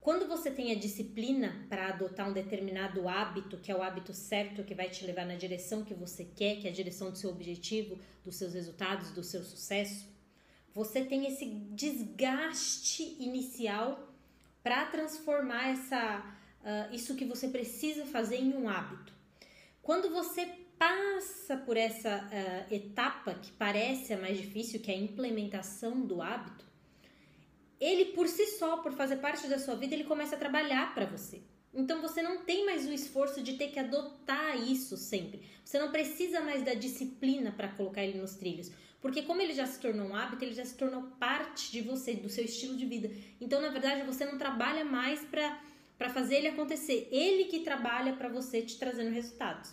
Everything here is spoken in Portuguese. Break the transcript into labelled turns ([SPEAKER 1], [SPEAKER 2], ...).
[SPEAKER 1] Quando você tem a disciplina para adotar um determinado hábito, que é o hábito certo que vai te levar na direção que você quer, que é a direção do seu objetivo, dos seus resultados, do seu sucesso, você tem esse desgaste inicial para transformar essa, uh, isso que você precisa fazer em um hábito. Quando você passa por essa uh, etapa que parece a mais difícil, que é a implementação do hábito, ele por si só, por fazer parte da sua vida, ele começa a trabalhar para você. Então você não tem mais o esforço de ter que adotar isso sempre. Você não precisa mais da disciplina para colocar ele nos trilhos, porque como ele já se tornou um hábito, ele já se tornou parte de você, do seu estilo de vida. Então, na verdade, você não trabalha mais para para fazer ele acontecer. Ele que trabalha para você te trazendo resultados.